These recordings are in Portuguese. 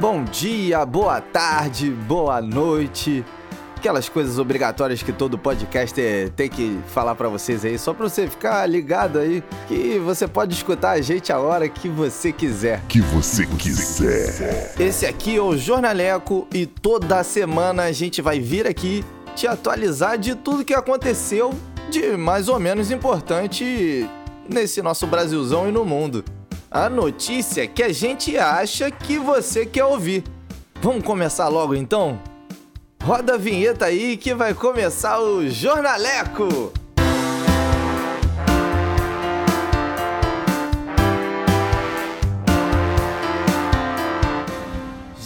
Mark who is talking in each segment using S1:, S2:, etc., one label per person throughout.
S1: Bom dia, boa tarde, boa noite. Aquelas coisas obrigatórias que todo podcaster tem que falar para vocês aí, só para você ficar ligado aí que você pode escutar a gente a hora que você quiser.
S2: Que você quiser.
S1: Esse aqui é o Jornaleco e toda semana a gente vai vir aqui te atualizar de tudo que aconteceu de mais ou menos importante nesse nosso Brasilzão e no mundo. A notícia que a gente acha que você quer ouvir. Vamos começar logo então? Roda a vinheta aí que vai começar o Jornaleco!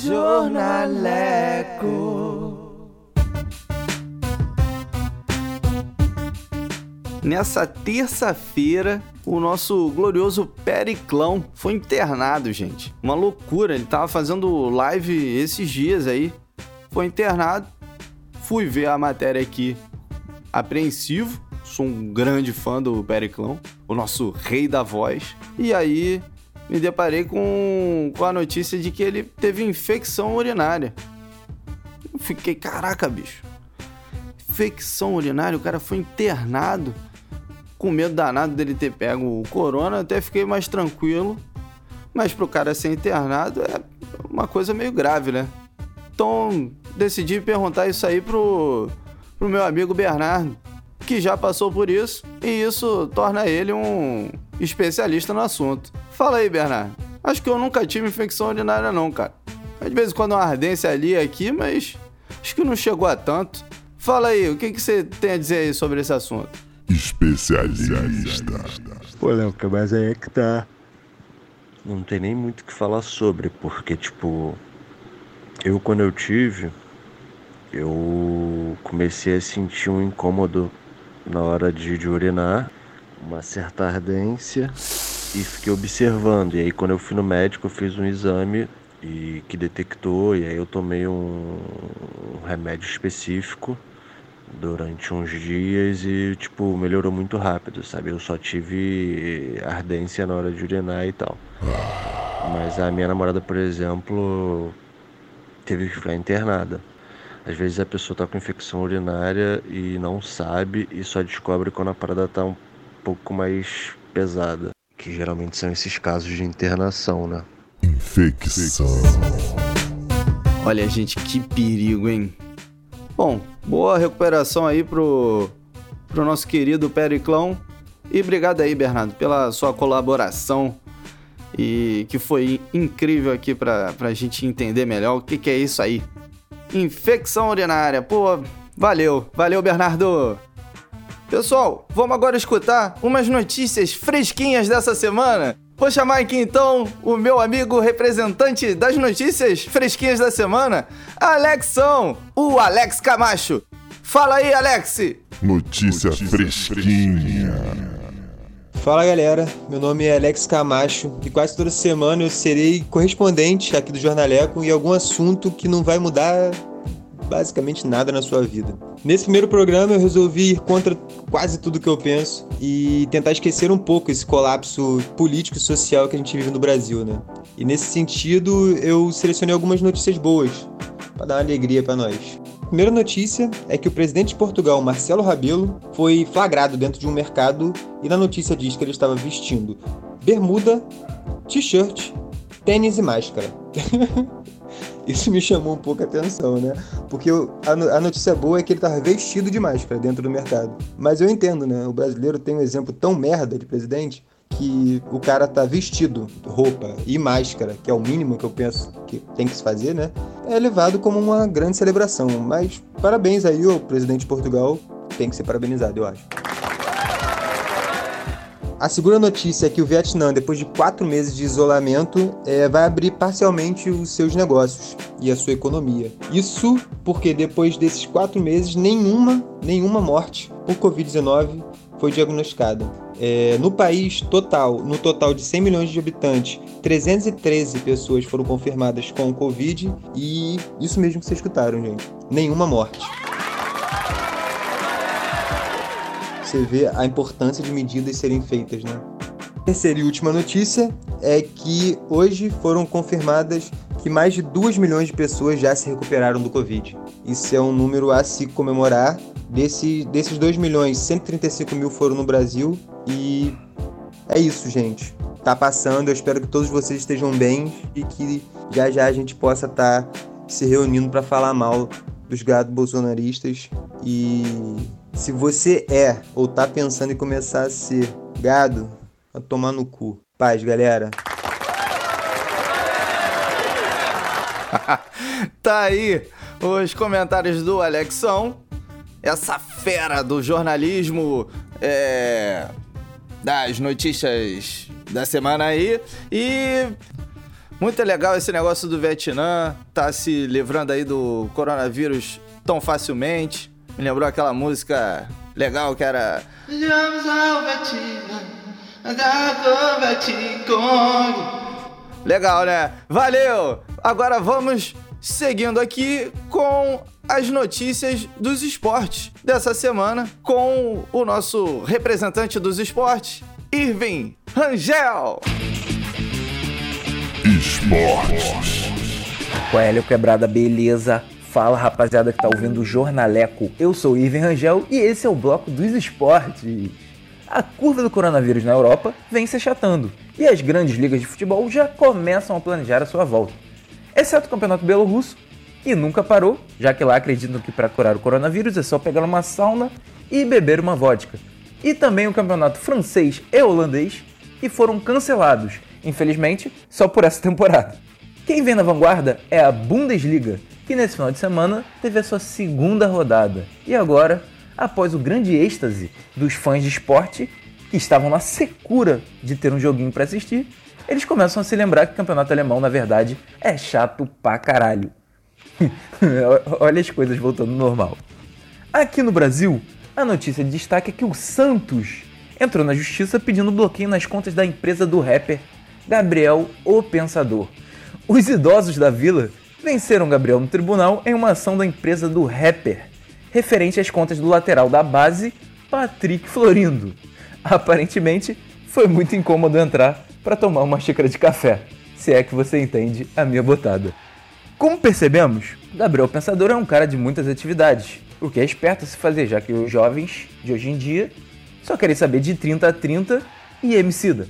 S1: Jornaleco. Nessa terça-feira, o nosso glorioso Periclão foi internado, gente. Uma loucura, ele tava fazendo live esses dias aí. Foi internado. Fui ver a matéria aqui apreensivo. Sou um grande fã do Periclão, o nosso rei da voz. E aí me deparei com, com a notícia de que ele teve infecção urinária. Fiquei, caraca, bicho. Infecção urinária, o cara foi internado. Com medo danado dele ter pego o corona, até fiquei mais tranquilo. Mas pro cara ser internado é uma coisa meio grave, né? Então decidi perguntar isso aí pro, pro meu amigo Bernardo, que já passou por isso, e isso torna ele um especialista no assunto. Fala aí, Bernardo. Acho que eu nunca tive infecção urinária, não, cara. Às vezes quando uma ardência ali e aqui, mas acho que não chegou a tanto. Fala aí, o que, que você tem a dizer aí sobre esse assunto?
S2: Especialista.
S3: Pô, Léo, mas aí é que tá. Não tem nem muito o que falar sobre, porque, tipo, eu quando eu tive, eu comecei a sentir um incômodo na hora de, de urinar, uma certa ardência, e fiquei observando. E aí quando eu fui no médico, eu fiz um exame e que detectou, e aí eu tomei um, um remédio específico durante uns dias e tipo melhorou muito rápido, sabe? Eu só tive ardência na hora de urinar e tal. Mas a minha namorada, por exemplo, teve que ficar internada. Às vezes a pessoa tá com infecção urinária e não sabe e só descobre quando a parada tá um pouco mais pesada, que geralmente são esses casos de internação, né?
S2: Infecção.
S1: Olha, gente, que perigo, hein? Bom, boa recuperação aí pro, pro nosso querido Periclão. E obrigado aí, Bernardo, pela sua colaboração e que foi incrível aqui pra, pra gente entender melhor o que, que é isso aí. Infecção urinária. Pô, valeu, valeu, Bernardo. Pessoal, vamos agora escutar umas notícias fresquinhas dessa semana. Vou chamar aqui então o meu amigo representante das notícias fresquinhas da semana, Alexão, o Alex Camacho. Fala aí, Alex!
S2: Notícia, fresquinha.
S4: Fala galera, meu nome é Alex Camacho e quase toda semana eu serei correspondente aqui do Jornaleco em algum assunto que não vai mudar basicamente nada na sua vida. Nesse primeiro programa eu resolvi ir contra quase tudo que eu penso e tentar esquecer um pouco esse colapso político e social que a gente vive no Brasil, né? E nesse sentido eu selecionei algumas notícias boas para dar uma alegria para nós. A primeira notícia é que o presidente de Portugal, Marcelo Rabelo, foi flagrado dentro de um mercado e na notícia diz que ele estava vestindo bermuda, t-shirt, tênis e máscara. Isso me chamou um pouco a atenção, né? Porque a, notícia boa é que ele estava vestido de máscara dentro do mercado. Mas eu entendo, né? O brasileiro tem um exemplo tão merda de presidente que o cara tá vestido, roupa e máscara, que é o mínimo que eu penso que tem que se fazer, né? É levado como uma grande celebração. Mas parabéns aí ao presidente de Portugal, tem que ser parabenizado, eu acho. A segunda notícia é que o Vietnã, depois de quatro meses de isolamento, é, vai abrir parcialmente os seus negócios e a sua economia. Isso porque depois desses quatro meses, nenhuma, nenhuma morte por Covid-19 foi diagnosticada. É, no país total, no total de 100 milhões de habitantes, 313 pessoas foram confirmadas com Covid e isso mesmo que vocês escutaram, gente. Nenhuma morte. Você vê a importância de medidas serem feitas, né? Terceira e última notícia é que hoje foram confirmadas que mais de 2 milhões de pessoas já se recuperaram do Covid. Isso é um número a se comemorar. Desse, desses 2 milhões, 135 mil foram no Brasil e é isso, gente. Tá passando, eu espero que todos vocês estejam bem e que já já a gente possa estar tá se reunindo para falar mal dos gados bolsonaristas. E se você é ou tá pensando em começar a ser gado, a tomar no cu. Paz, galera.
S1: tá aí os comentários do Alexão, essa fera do jornalismo, é, das notícias da semana aí. E muito legal esse negócio do Vietnã, tá se livrando aí do coronavírus tão facilmente. Me lembrou aquela música legal que era. Legal, né? Valeu! Agora vamos seguindo aqui com as notícias dos esportes dessa semana com o nosso representante dos esportes, Irving Rangel.
S2: Esportes.
S5: Coelho Quebrada, beleza? Fala rapaziada que tá ouvindo o Jornaleco. Eu sou Irving Rangel e esse é o bloco dos esportes. A curva do coronavírus na Europa vem se achatando e as grandes ligas de futebol já começam a planejar a sua volta. Exceto o campeonato belorrusso, que nunca parou, já que lá acreditam que para curar o coronavírus é só pegar uma sauna e beber uma vodka. E também o campeonato francês e holandês, que foram cancelados, infelizmente, só por essa temporada. Quem vem na vanguarda é a Bundesliga, que nesse final de semana teve a sua segunda rodada. E agora, após o grande êxtase dos fãs de esporte, que estavam na secura de ter um joguinho para assistir, eles começam a se lembrar que o campeonato alemão, na verdade, é chato pra caralho. Olha as coisas voltando ao normal. Aqui no Brasil, a notícia de destaque é que o Santos entrou na justiça pedindo bloqueio nas contas da empresa do rapper Gabriel o Pensador. Os idosos da vila venceram Gabriel no tribunal em uma ação da empresa do rapper, referente às contas do lateral da base, Patrick Florindo. Aparentemente, foi muito incômodo entrar para tomar uma xícara de café, se é que você entende a minha botada. Como percebemos, Gabriel Pensador é um cara de muitas atividades, o que é esperto se fazer, já que os jovens de hoje em dia só querem saber de 30 a 30 e Emicida.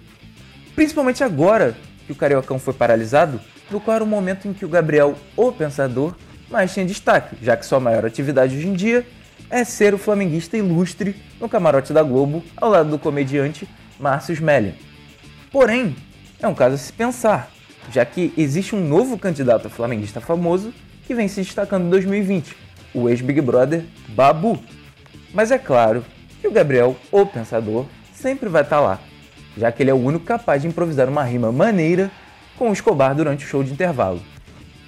S5: Principalmente agora que o Cariocão foi paralisado, do qual era o momento em que o Gabriel, o Pensador, mais tinha destaque, já que sua maior atividade hoje em dia é ser o flamenguista ilustre no camarote da Globo, ao lado do comediante Márcio Smelling. Porém, é um caso a se pensar, já que existe um novo candidato flamenguista famoso que vem se destacando em 2020, o ex-Big Brother Babu. Mas é claro que o Gabriel, o pensador, sempre vai estar tá lá, já que ele é o único capaz de improvisar uma rima maneira com o Escobar durante o show de intervalo.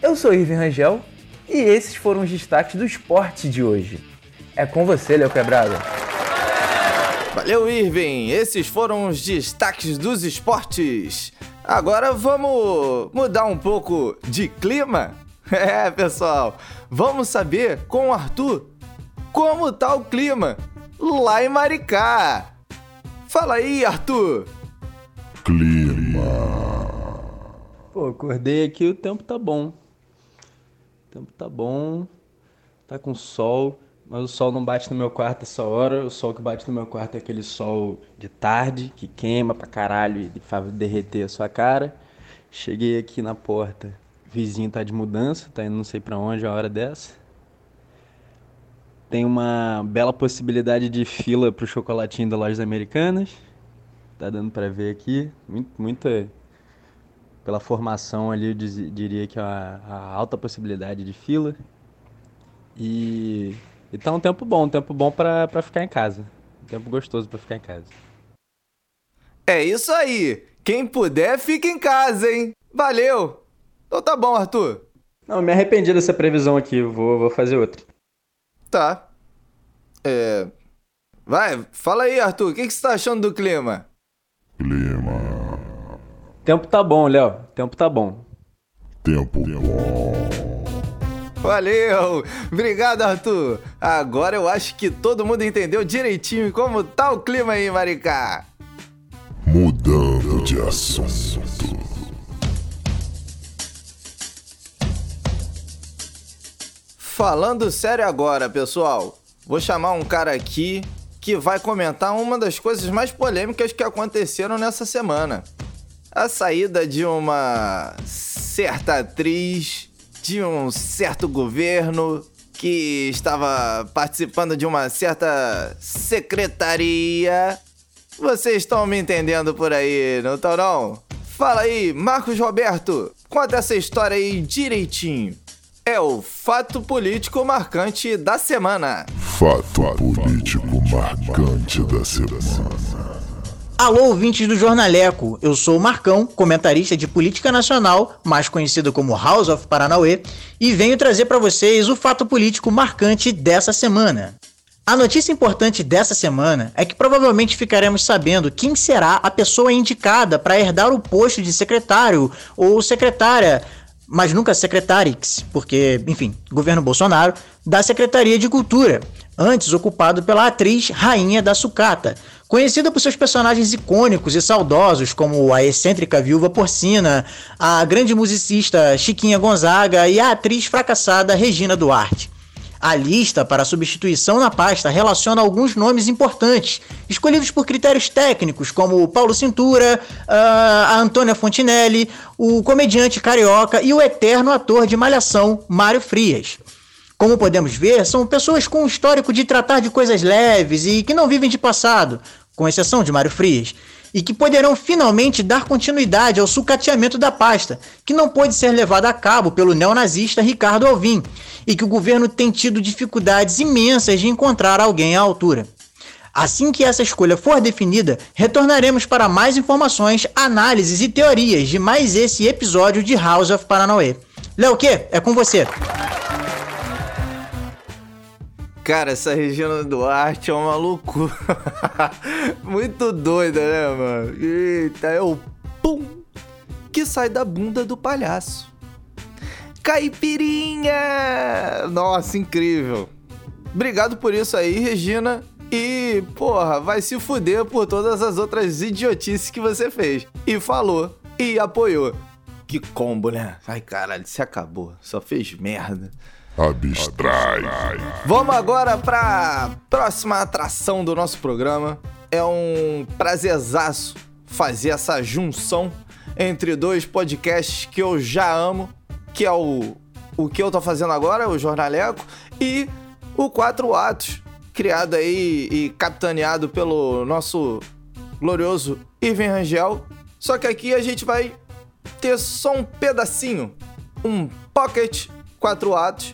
S5: Eu sou Irving Rangel e esses foram os destaques do esporte de hoje. É com você, Léo Quebrada.
S1: Valeu, Irving! Esses foram os destaques dos esportes. Agora vamos mudar um pouco de clima? É, pessoal, vamos saber com o Arthur como tá o clima lá em Maricá. Fala aí, Arthur.
S2: Clima.
S6: Pô, acordei aqui, o tempo tá bom. O tempo tá bom. Tá com sol, mas o sol não bate no meu quarto essa hora. O sol que bate no meu quarto é aquele sol de tarde que queima pra caralho e faz derreter a sua cara. Cheguei aqui na porta, vizinho tá de mudança, tá indo não sei para onde a hora dessa. Tem uma bela possibilidade de fila pro chocolatinho da Lojas Americanas. Tá dando para ver aqui, muito, muita pela formação ali, eu diria que é a, a alta possibilidade de fila. E, e tá um tempo bom, um tempo bom para ficar em casa. Um tempo gostoso para ficar em casa.
S1: É isso aí! Quem puder, fica em casa, hein? Valeu! Então tá bom, Arthur.
S6: Não, me arrependi dessa previsão aqui, vou, vou fazer outra.
S1: Tá. É. Vai, fala aí, Arthur, o que, que você tá achando do?
S2: Clima.
S6: Tempo tá bom, Léo. Tempo tá bom.
S2: Tempo bom.
S1: Valeu! Obrigado, Arthur! Agora eu acho que todo mundo entendeu direitinho como tá o clima aí, Maricá.
S2: Mudando de assunto.
S1: Falando sério agora, pessoal, vou chamar um cara aqui que vai comentar uma das coisas mais polêmicas que aconteceram nessa semana. A saída de uma certa atriz, de um certo governo que estava participando de uma certa secretaria. Vocês estão me entendendo por aí, não estão não? Fala aí, Marcos Roberto, conta essa história aí direitinho. É o fato político marcante da semana.
S2: Fato político marcante da semana.
S7: Alô, ouvintes do Jornaleco. Eu sou o Marcão, comentarista de política nacional, mais conhecido como House of Paranauê, e venho trazer para vocês o fato político marcante dessa semana. A notícia importante dessa semana é que provavelmente ficaremos sabendo quem será a pessoa indicada para herdar o posto de secretário ou secretária, mas nunca secretarix, porque, enfim, governo Bolsonaro, da Secretaria de Cultura, antes ocupado pela atriz Rainha da Sucata, conhecida por seus personagens icônicos e saudosos, como a excêntrica viúva porcina, a grande musicista Chiquinha Gonzaga e a atriz fracassada Regina Duarte. A lista para substituição na pasta relaciona alguns nomes importantes, escolhidos por critérios técnicos, como Paulo Cintura, ah, a Antônia Fontinelli, o comediante carioca e o eterno ator de Malhação, Mário Frias. Como podemos ver, são pessoas com um histórico de tratar de coisas leves e que não vivem de passado, com exceção de Mário Frias, e que poderão finalmente dar continuidade ao sucateamento da pasta, que não pôde ser levado a cabo pelo neonazista Ricardo Alvim, e que o governo tem tido dificuldades imensas de encontrar alguém à altura. Assim que essa escolha for definida, retornaremos para mais informações, análises e teorias de mais esse episódio de House of Paranauê. Léo, que? É com você.
S1: Cara, essa Regina Duarte é uma loucura. Muito doida, né, mano? Eita, é o pum que sai da bunda do palhaço. Caipirinha! Nossa, incrível. Obrigado por isso aí, Regina. E, porra, vai se fuder por todas as outras idiotices que você fez. E falou. E apoiou. Que combo, né? Ai, caralho, se acabou. Só fez merda.
S2: Abstrai.
S1: Vamos agora pra próxima atração do nosso programa. É um prazerzaço fazer essa junção entre dois podcasts que eu já amo, que é o, o que eu tô fazendo agora, o Jornaleco, e o Quatro Atos, criado aí e capitaneado pelo nosso glorioso Irving Rangel. Só que aqui a gente vai ter só um pedacinho, um pocket quatro atos,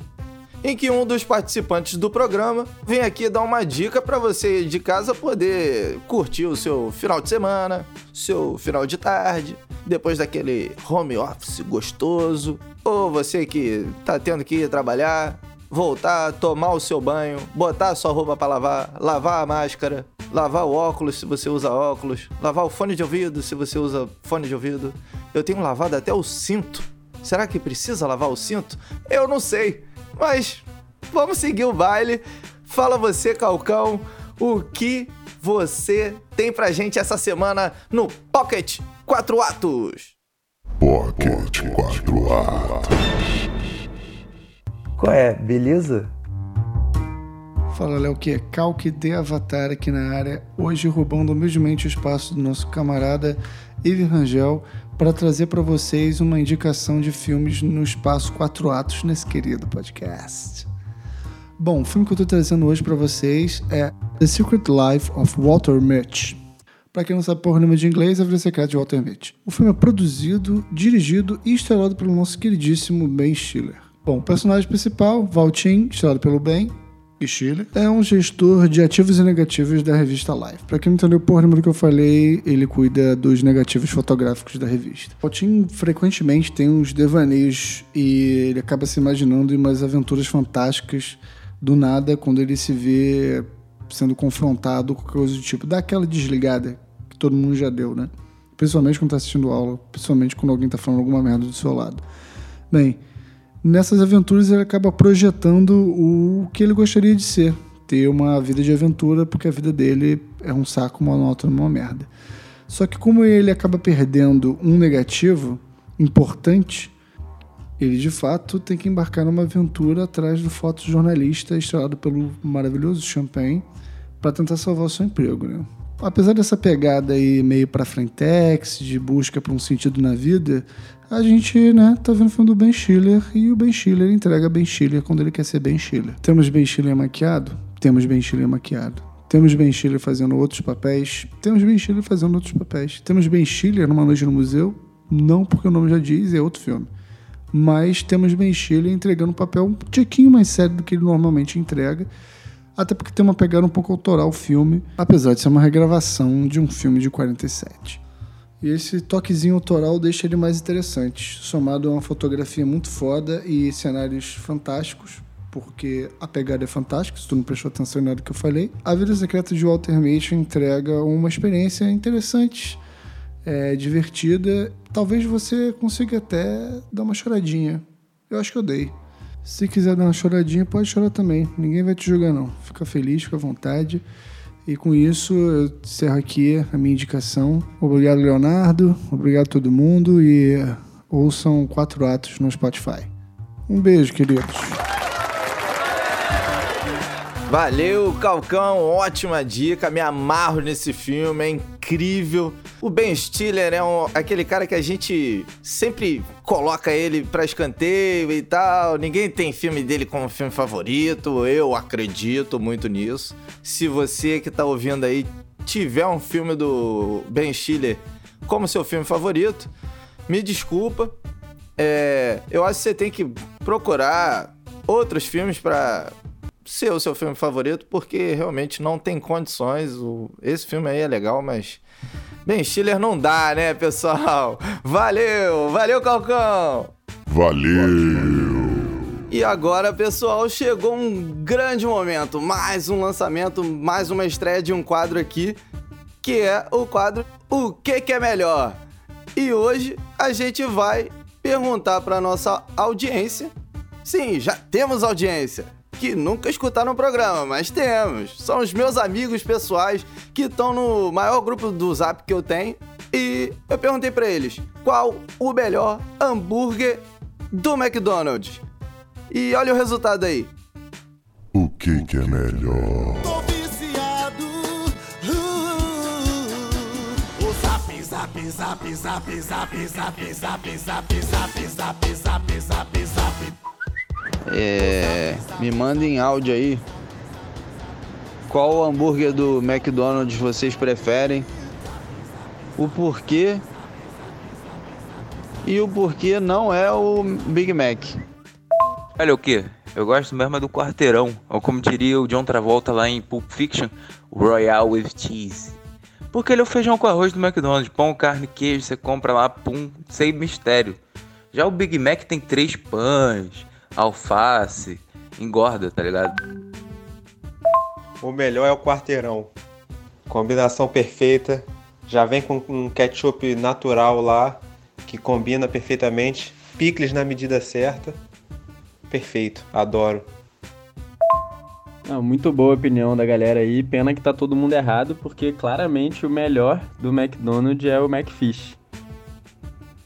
S1: em que um dos participantes do programa vem aqui dar uma dica para você de casa poder curtir o seu final de semana, seu final de tarde, depois daquele home office gostoso, ou você que tá tendo que ir trabalhar, voltar, tomar o seu banho, botar a sua roupa para lavar, lavar a máscara, lavar o óculos se você usa óculos, lavar o fone de ouvido se você usa fone de ouvido. Eu tenho lavado até o cinto. Será que precisa lavar o cinto? Eu não sei. Mas vamos seguir o baile. Fala você, Calcão, o que você tem pra gente essa semana no Pocket 4 Atos?
S2: Pocket 4 atos.
S5: Qual é? Beleza?
S8: Fala, Léo, que é Calque de Avatar aqui na área, hoje roubando humildemente o espaço do nosso camarada Ivan Rangel para trazer para vocês uma indicação de filmes no espaço Quatro Atos nesse querido podcast. Bom, o filme que eu estou trazendo hoje para vocês é The Secret Life of Walter Mitty. Para quem não sabe porra nenhuma de inglês, é a vida secreta de Walter Mitty. O filme é produzido, dirigido e estrelado pelo nosso queridíssimo Ben Stiller. Bom, o personagem principal, Valtin, estrelado pelo Ben, e Chile, é um gestor de ativos e negativos da revista Life. Pra quem não entendeu porra nenhuma do que eu falei, ele cuida dos negativos fotográficos da revista. O Tim frequentemente tem uns devaneios e ele acaba se imaginando em umas aventuras fantásticas do nada quando ele se vê sendo confrontado com coisa do tipo, dá aquela desligada que todo mundo já deu, né? Principalmente quando tá assistindo aula, principalmente quando alguém tá falando alguma merda do seu lado. Bem, nessas aventuras ele acaba projetando o que ele gostaria de ser. Ter uma vida de aventura, porque a vida dele é um saco monótono, uma merda. Só que como ele acaba perdendo um negativo importante, Ele de fato tem que embarcar numa aventura atrás do fotojornalista estrelado pelo maravilhoso Champagne para tentar salvar o seu emprego, né? Apesar dessa pegada aí meio para frentex, de busca por um sentido na vida, a gente, né, tá vendo o filme do Ben Stiller e o Ben Stiller entrega Ben Stiller quando ele quer ser Ben Stiller. Temos Ben Stiller maquiado? Temos Ben Stiller maquiado. Temos Ben Stiller fazendo outros papéis? Temos Ben Stiller fazendo outros papéis. Temos Ben Stiller numa noite no museu? Não, porque o nome já diz, é outro filme. Mas temos Ben Stiller entregando um papel um tiquinho mais sério do que ele normalmente entrega até porque tem uma pegada um pouco autoral o filme, apesar de ser uma regravação de um filme de 47. E esse toquezinho autoral deixa ele mais interessante, somado a uma fotografia muito foda e cenários fantásticos, porque a pegada é fantástica, se tu não prestou atenção em nada que eu falei. A Vida Secreta de Walter Mitty entrega uma experiência interessante, é, divertida. Talvez você consiga até dar uma choradinha. Eu acho que eu dei. Se quiser dar uma choradinha, pode chorar também. Ninguém vai te julgar, não. Fica feliz, fica à vontade. E com isso, eu encerro aqui a minha indicação. Obrigado, Leonardo. Obrigado todo mundo. E ouçam quatro atos no Spotify. Um beijo, queridos.
S1: Valeu, Calcão, ótima dica, me amarro nesse filme, é incrível. O Ben Stiller é um, aquele cara que a gente sempre coloca ele pra escanteio e tal. Ninguém tem filme dele como filme favorito, eu acredito muito nisso. Se você que tá ouvindo aí tiver um filme do Ben Stiller como seu filme favorito, me desculpa. É, eu acho que você tem que procurar outros filmes para ser o seu filme favorito, porque realmente não tem condições. Esse filme aí é legal, mas. Ben Stiller não dá, né, pessoal? Valeu! Valeu, Calcão!
S2: Valeu!
S1: E agora, pessoal, chegou um grande momento. Mais um lançamento, mais uma estreia de um quadro aqui, que é o quadro O que, que é melhor? E hoje a gente vai perguntar para nossa audiência. Sim, já temos audiência que nunca escutaram o programa, mas temos. São os meus amigos pessoais que estão no maior grupo do Zap que eu tenho. E eu perguntei para eles qual o melhor hambúrguer do McDonald's. E olha o resultado aí.
S2: O que, que é melhor?
S9: Tô viciado. Uh, o zap, zap, zap, zap, zap, zap, zap, zap, zap, zap, zap, zap, zap.
S1: É, me mandem áudio aí. Qual hambúrguer do McDonald's vocês preferem? O porquê? E o porquê não é o Big Mac?
S10: Olha o que? Eu gosto mesmo é do quarteirão. Ou como diria o John Travolta lá em Pulp Fiction, Royal with Cheese. Porque ele é o feijão com arroz do McDonald's. Pão, carne, queijo, você compra lá, pum, sem mistério. Já o Big Mac tem três pães, alface, engorda, tá ligado?
S4: O melhor é o quarteirão. Combinação perfeita. Já vem com um ketchup natural lá, que combina perfeitamente. Picles na medida certa. Perfeito, adoro.
S6: Ah, muito boa a opinião da galera aí. Pena que tá todo mundo errado, porque claramente o melhor do McDonald's é o McFish.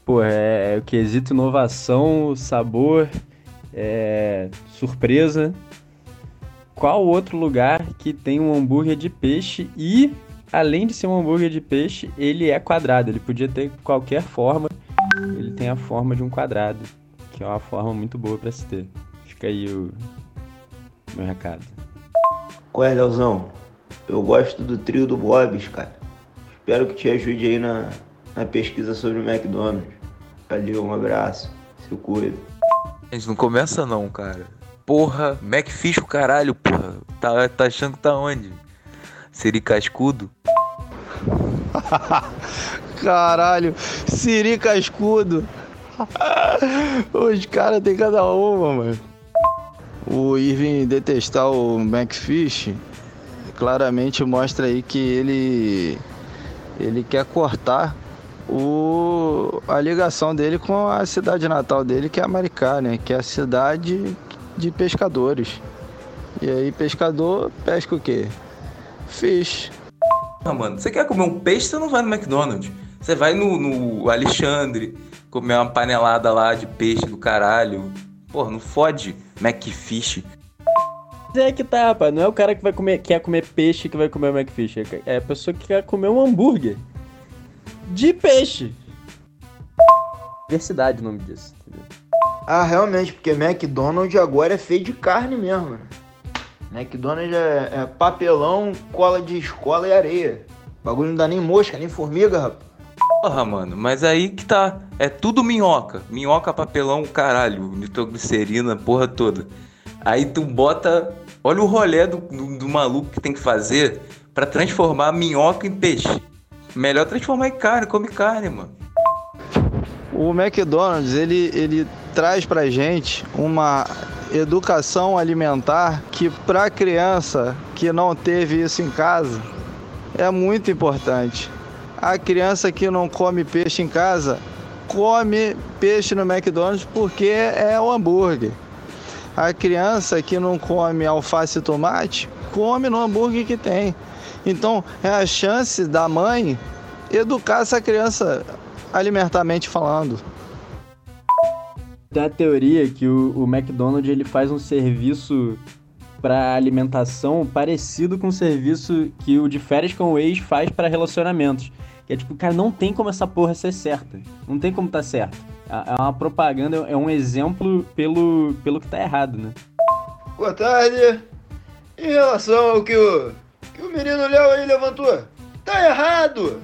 S6: Pô, é, é o quesito inovação, sabor, é, surpresa. Qual outro lugar que tem um hambúrguer de peixe e, além de ser um hambúrguer de peixe, ele é quadrado? Ele podia ter qualquer forma, ele tem a forma de um quadrado, que é uma forma muito boa para se ter. Fica aí o meu recado.
S11: Qual é, Leozão? Eu gosto do trio do Bob's, cara. Espero que te ajude aí na, na pesquisa sobre o McDonald's. Valeu, um abraço. Se cuida.
S10: Gente, não começa não, cara. Porra, Macfish o caralho, porra. Tá, tá achando que tá onde? Siri Cascudo?
S1: Caralho, Siri Cascudo. Os caras tem cada uma, mano. O Irving detestar o McFish claramente mostra aí que ele ele quer cortar o, a ligação dele com a cidade natal dele, que é a Maricá, né? Que é a cidade de pescadores. E aí, pescador pesca o quê? Fish.
S10: Ah, mano, você quer comer um peixe, você não vai no McDonald's.
S5: Você vai no, no Alexandre comer uma panelada lá de peixe do caralho. Porra, não fode Macfish.
S6: É que tá, rapaz. Não é o cara que vai comer, quer comer peixe que vai comer o Macfish. É a pessoa que quer comer um hambúrguer de peixe. Diversidade o nome disso. Entendeu?
S12: Ah, realmente, porque McDonald's agora é feio de carne mesmo. né? McDonald's é, é papelão, cola de escola e areia. O bagulho não dá nem mosca, nem formiga, rapaz.
S5: Porra, mano, mas aí que tá. É tudo minhoca. Minhoca, papelão, caralho. Nitroglicerina, porra toda. Aí tu bota. Olha o rolê do, do, do maluco que tem que fazer pra transformar minhoca em peixe. Melhor transformar em carne, come carne, mano.
S1: O McDonald's, ele, ele traz pra gente uma educação alimentar que pra criança que não teve isso em casa é muito importante. A criança que não come peixe em casa come peixe no McDonald's porque é o hambúrguer. A criança que não come alface e tomate come no hambúrguer que tem. Então é a chance da mãe educar essa criança alimentarmente falando.
S6: Tem a teoria que o, o McDonald's ele faz um serviço para alimentação parecido com o serviço que o de férias com o ex faz para relacionamentos. Que é tipo, cara, não tem como essa porra ser certa. Não tem como tá certo. É é uma propaganda, é um exemplo pelo, pelo que tá errado, né?
S12: Boa tarde. Em relação ao que o, que o menino Léo aí levantou, tá errado.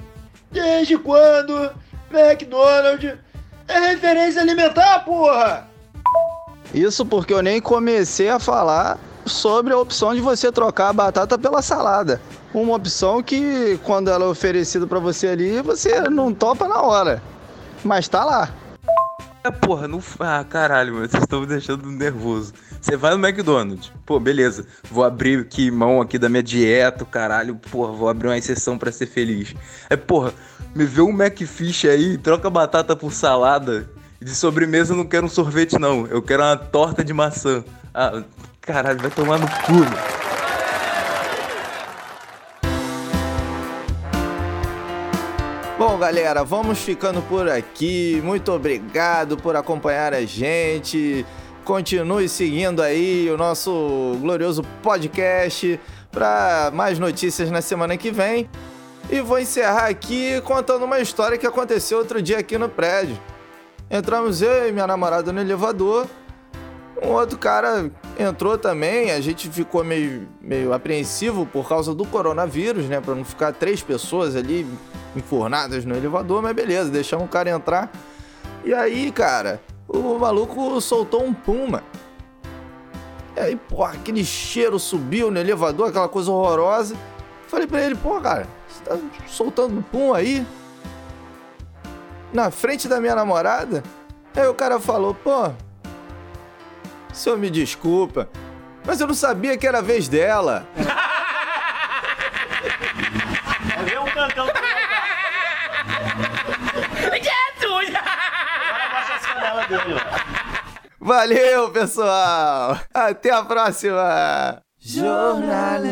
S12: Desde quando McDonald's é referência alimentar, porra?
S1: Isso porque eu nem comecei a falar sobre a opção de você trocar a batata pela salada. Uma opção que, quando ela é oferecida pra você ali, você não topa na hora. Mas tá lá.
S5: É, porra, não. Ah, caralho, mano, vocês estão me deixando nervoso. Você vai no McDonald's, pô, beleza. Vou abrir aqui mão aqui da minha dieta, caralho, porra, vou abrir uma exceção pra ser feliz. É, porra, me vê um McFish aí, troca batata por salada. De sobremesa eu não quero um sorvete, não. Eu quero uma torta de maçã. Ah, caralho, vai tomar no cu, mano.
S1: Galera, vamos ficando por aqui. Muito obrigado por acompanhar a gente. Continue seguindo aí o nosso glorioso podcast para mais notícias na semana que vem. E vou encerrar aqui contando uma história que aconteceu outro dia aqui no prédio. Entramos eu e minha namorada no elevador. Um outro cara entrou também, a gente ficou meio, meio apreensivo por causa do coronavírus, né? Pra não ficar três pessoas ali enfornadas no elevador, mas beleza, deixamos o cara entrar. E aí, cara, o maluco soltou um puma. E aí, pô, aquele cheiro subiu no elevador, aquela coisa horrorosa. Falei pra ele, pô, cara, você tá soltando pum aí? Na frente da minha namorada? Aí o cara falou, pô, o senhor me desculpa, mas eu não sabia que era a vez dela.
S13: Vem um cantão Jesus! Agora baixa as canelas dele, ó.
S1: Valeu, pessoal! Até a próxima! Jornaleco